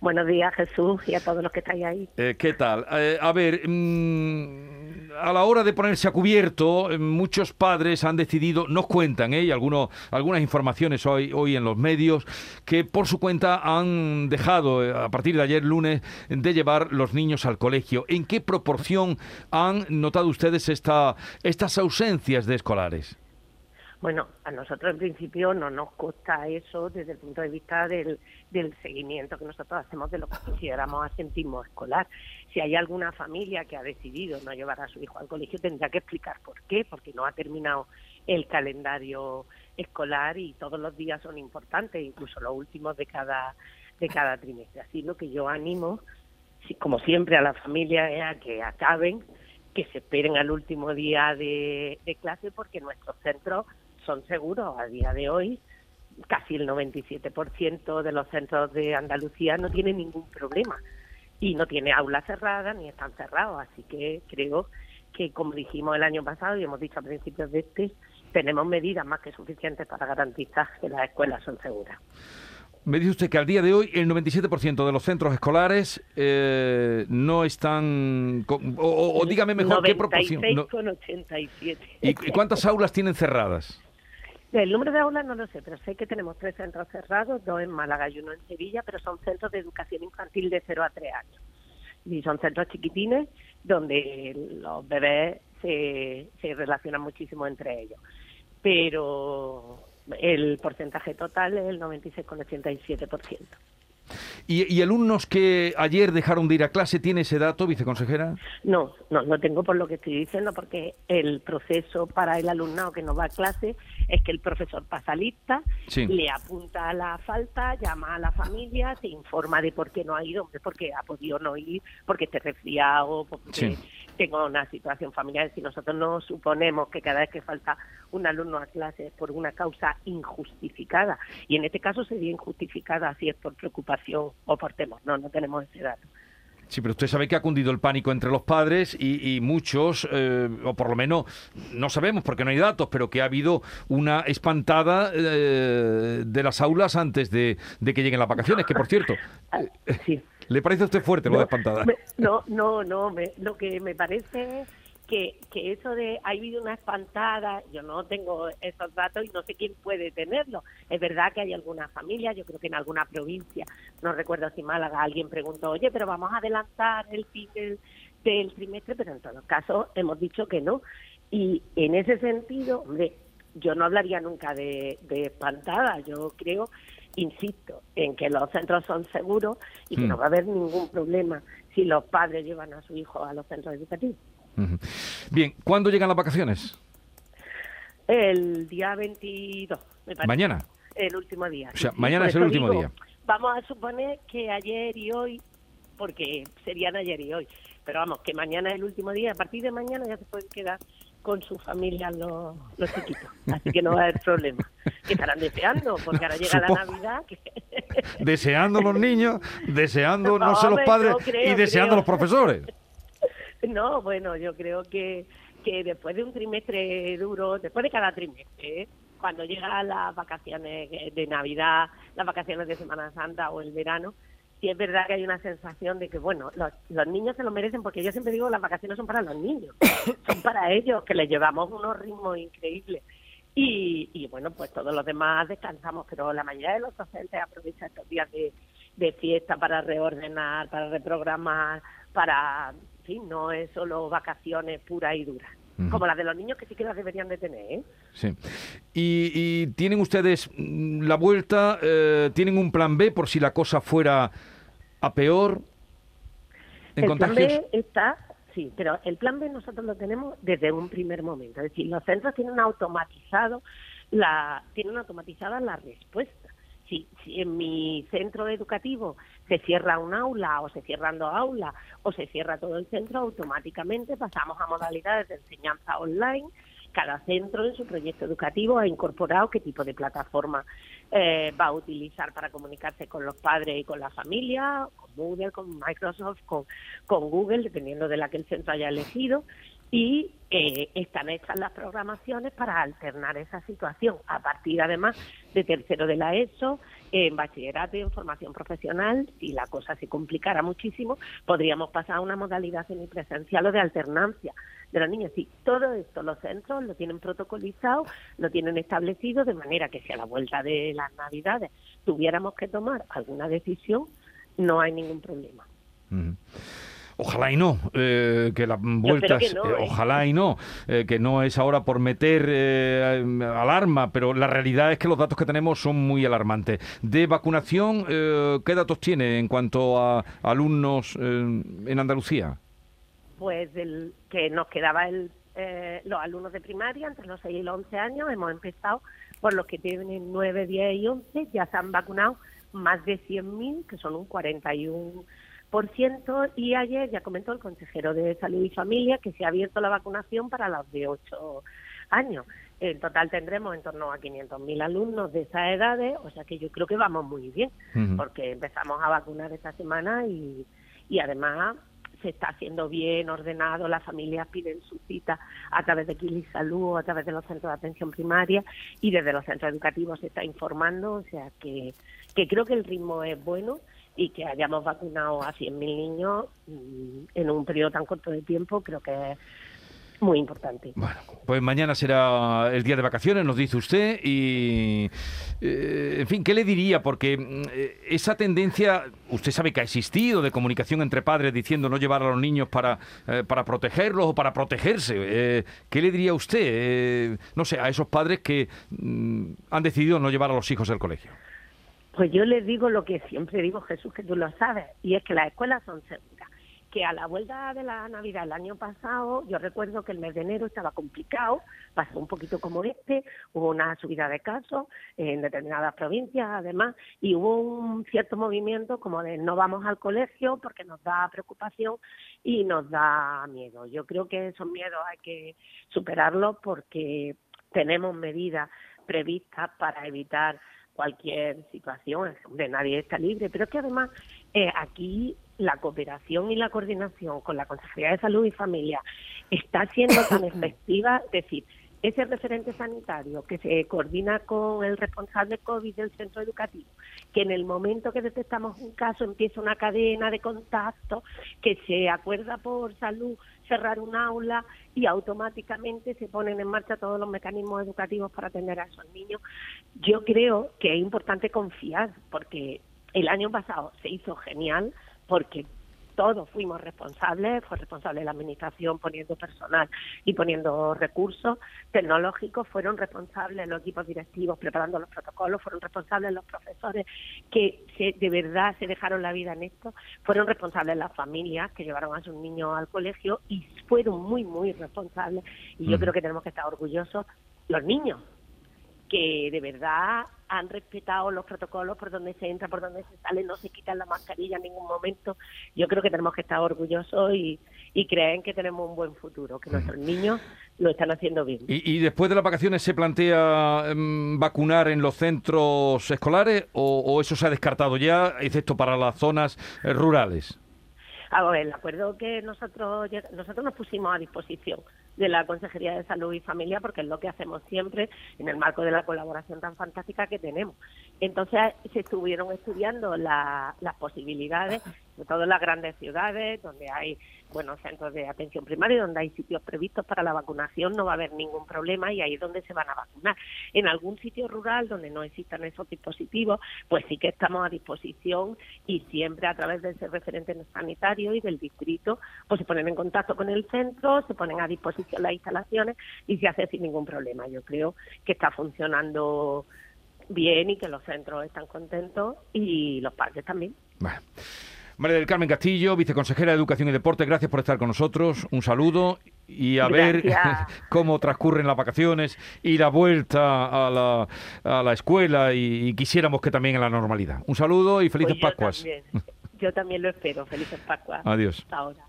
Buenos días, Jesús, y a todos los que estáis ahí. Eh, ¿Qué tal? Eh, a ver, mm, a la hora de ponerse a cubierto, eh, muchos padres han decidido, nos cuentan, ¿eh? y algunas informaciones hoy, hoy en los medios, que por su cuenta han dejado, a partir de ayer lunes, de llevar los niños al colegio. ¿En qué proporción han notado ustedes esta, estas ausencias de escolares? Bueno, a nosotros en principio no nos consta eso desde el punto de vista del, del seguimiento que nosotros hacemos de lo que consideramos asentismo escolar. Si hay alguna familia que ha decidido no llevar a su hijo al colegio, tendrá que explicar por qué, porque no ha terminado el calendario escolar y todos los días son importantes, incluso los últimos de cada, de cada trimestre. Así lo que yo animo, como siempre, a la familia es a que acaben, que se esperen al último día de, de clase, porque nuestros centros son seguros a día de hoy. Casi el 97% de los centros de Andalucía no tienen ningún problema y no tiene aulas cerradas ni están cerrados. Así que creo que, como dijimos el año pasado y hemos dicho a principios de este, tenemos medidas más que suficientes para garantizar que las escuelas son seguras. Me dice usted que al día de hoy el 97% de los centros escolares eh, no están... con- o, dígame mejor qué proporción. no- 96,87. ¿Y, y cuántas aulas tienen cerradas? El número de aulas no lo sé, pero sé que tenemos tres centros cerrados, dos en Málaga y uno en Sevilla, pero son centros de educación infantil de 0 a 3 años. Y son centros chiquitines donde los bebés se, se relacionan muchísimo entre ellos. Pero el porcentaje total es el 96,87%. ¿Y, y alumnos que ayer dejaron de ir a clase, tiene ese dato, viceconsejera? No, no, no tengo por lo que estoy diciendo, porque el proceso para el alumnado que no va a clase es que el profesor pasa lista, Sí. le apunta a la falta, llama a la familia, se informa de por qué no ha ido, porque ha podido no ir, porque esté resfriado, porque Sí. tengo una situación familiar. Si nosotros no suponemos que cada vez que falta un alumno a clase es por una causa injustificada, y en este caso sería injustificada si es por preocupación o por temor, no, no tenemos ese dato. Sí, pero usted sabe que ha cundido el pánico entre los padres y, y muchos, eh, o por lo menos no sabemos porque no hay datos, pero que ha habido una espantada eh, de las aulas antes de, de que lleguen las vacaciones, que por cierto, Ah, Sí. ¿le parece a usted fuerte lo de espantada? Me- no, no, no. me- lo que me parece que, que eso de ha habido una espantada, yo no tengo esos datos y no sé quién puede tenerlo. Es verdad que hay algunas familias, yo creo que en alguna provincia, no recuerdo si Málaga, alguien preguntó, oye, pero vamos a adelantar el fin del, del trimestre, pero en todos casos hemos dicho que no. Y en ese sentido, hombre, yo no hablaría nunca de, de espantada, yo creo, insisto, en que los centros son seguros y que Hmm. no va a haber ningún problema si los padres llevan a su hijo a los centros educativos. Bien, ¿cuándo llegan las vacaciones? El día 22, me parece. Mañana. El último día. O sea, mañana es el último digo, día. Vamos a suponer que ayer y hoy, porque serían ayer y hoy, pero vamos, que mañana es el último día. A partir de mañana ya se pueden quedar con su familia los, los chiquitos. Así que no va a haber problema. Que estarán deseando, porque ahora llega la. Navidad. que- Deseando los niños, deseando no No, sé los padres creo, y deseando creo. los profesores. No, bueno, yo creo que, que después de un trimestre duro, después de cada trimestre, ¿eh? cuando llegan las vacaciones de Navidad, las vacaciones de Semana Santa o el verano, sí es verdad que hay una sensación de que, bueno, los, los niños se lo merecen porque yo siempre digo las vacaciones son para los niños, son para ellos, que les llevamos unos ritmos increíbles. Y, y bueno, pues todos los demás descansamos, pero la mayoría de los docentes aprovechan estos días de, de fiesta para reordenar, para reprogramar, para, fin, no es solo vacaciones puras y duras, como las de los niños que sí que las deberían de tener, ¿eh? Sí. Y, y tienen ustedes mm, la vuelta, eh, tienen un plan B por si la cosa fuera a peor en el plan. B está, sí, pero el plan B nosotros lo tenemos desde un primer momento. Es decir, los centros tienen automatizado la, tienen automatizada la respuesta. Si, si en mi centro educativo se cierra un aula o se cierran dos aulas o se cierra todo el centro, automáticamente pasamos a modalidades de enseñanza online. Cada centro en su proyecto educativo ha incorporado qué tipo de plataforma eh, va a utilizar para comunicarse con los padres y con la familia, con Moodle, con Microsoft, con, con Google, dependiendo de la que el centro haya elegido. Y eh, están hechas las programaciones para alternar esa situación a partir, además, de tercero de la ESO En bachillerato y en formación profesional, si la cosa se complicara muchísimo, podríamos pasar a una modalidad semipresencial o de alternancia de los niños. Sí, todo esto los centros lo tienen protocolizado, lo tienen establecido, de manera que si a la vuelta de las Navidades tuviéramos que tomar alguna decisión, no hay ningún problema. Ojalá y no, eh, que las vueltas, ¿eh? ojalá y no, eh, que no es ahora por meter alarma, pero la realidad es que los datos que tenemos son muy alarmantes. De vacunación, ¿qué datos tiene en cuanto a alumnos en Andalucía? Pues el, que nos quedaba el, los alumnos de primaria entre los 6 y los 11 años, hemos empezado por los que tienen 9, 10 y 11, ya se han vacunado más de 100.000, que son un 41 por ciento y ayer ya comentó el consejero de Salud y Familia que se ha abierto la vacunación para los de 8 años. En total tendremos en torno a 500.000 alumnos de esas edades, o sea que yo creo que vamos muy bien, porque empezamos a vacunar esta semana y, y además se está haciendo bien, ordenado, las familias piden su cita a través de Kili Salud, a través de los centros de atención primaria y desde los centros educativos se está informando, o sea que, que creo que el ritmo es bueno y que hayamos vacunado a 100.000 niños mm, en un periodo tan corto de tiempo, creo que es muy importante. Bueno, pues mañana será el día de vacaciones, nos dice usted, y eh, en fin, ¿qué le diría? Porque mm, eh, esa tendencia, usted sabe que ha existido de comunicación entre padres diciendo no llevar a los niños para, eh, para protegerlos o para protegerse. ¿Qué le diría usted, no sé, a esos padres que mm, han decidido no llevar a los hijos al colegio? Pues yo les digo lo que siempre digo, Jesús, que tú lo sabes, y es que las escuelas son seguras. Que a la vuelta de la Navidad el año pasado, yo recuerdo que el mes de enero estaba complicado, pasó un poquito como este, hubo una subida de casos en determinadas provincias además, y hubo un cierto movimiento como de no vamos al colegio porque nos da preocupación y nos da miedo. Yo creo que esos miedos hay que superarlos porque tenemos medidas previstas para evitar cualquier situación, de nadie está libre, pero es que además eh, aquí la cooperación y la coordinación con la Consejería de Salud y Familia está siendo tan efectiva, es decir, ese referente sanitario que se coordina con el responsable COVID del centro educativo, que en el momento que detectamos un caso empieza una cadena de contacto, que se acuerda por salud cerrar un aula y automáticamente se ponen en marcha todos los mecanismos educativos para atender a esos niños. Yo creo que es importante confiar porque el año pasado se hizo genial porque todos fuimos responsables, fue responsable la administración poniendo personal y poniendo recursos tecnológicos, fueron responsables los equipos directivos preparando los protocolos, fueron responsables los profesores que de verdad se dejaron la vida en esto, fueron responsables las familias que llevaron a sus niños al colegio y fueron muy, muy responsables. Y yo creo que tenemos que estar orgullosos los niños que de verdad han respetado los protocolos por donde se entra, por donde se sale, no se quitan la mascarilla en ningún momento. Yo creo que tenemos que estar orgullosos y, y creen que tenemos un buen futuro, que nuestros niños lo están haciendo bien. ¿Y, después de las vacaciones se plantea em, vacunar en los centros escolares o, eso se ha descartado ya, excepto para las zonas eh, rurales? A ver, el acuerdo que nosotros nosotros nos pusimos a disposición de la Consejería de Salud y Familia porque es lo que hacemos siempre en el marco de la colaboración tan fantástica que tenemos. Entonces se estuvieron estudiando las posibilidades, sobre todo en las grandes ciudades, donde hay buenos centros de atención primaria, donde hay sitios previstos para la vacunación, no va a haber ningún problema y ahí es donde se van a vacunar. En algún sitio rural donde no existan esos dispositivos, pues sí que estamos a disposición y siempre a través de ese referente sanitario y del distrito, pues se ponen en contacto con el centro, se ponen a disposición las instalaciones y se hace sin ningún problema. Yo creo que está funcionando bien y que los centros están contentos y los padres también. María del Carmen Castillo, viceconsejera de Educación y Deporte, gracias por estar con nosotros. Un saludo y a ver cómo transcurren las vacaciones y la vuelta a la, a la escuela y, quisiéramos que también en la normalidad. Un saludo y felices pues Pascuas. Yo también lo espero. Felices Pascuas. Adiós. Hasta ahora.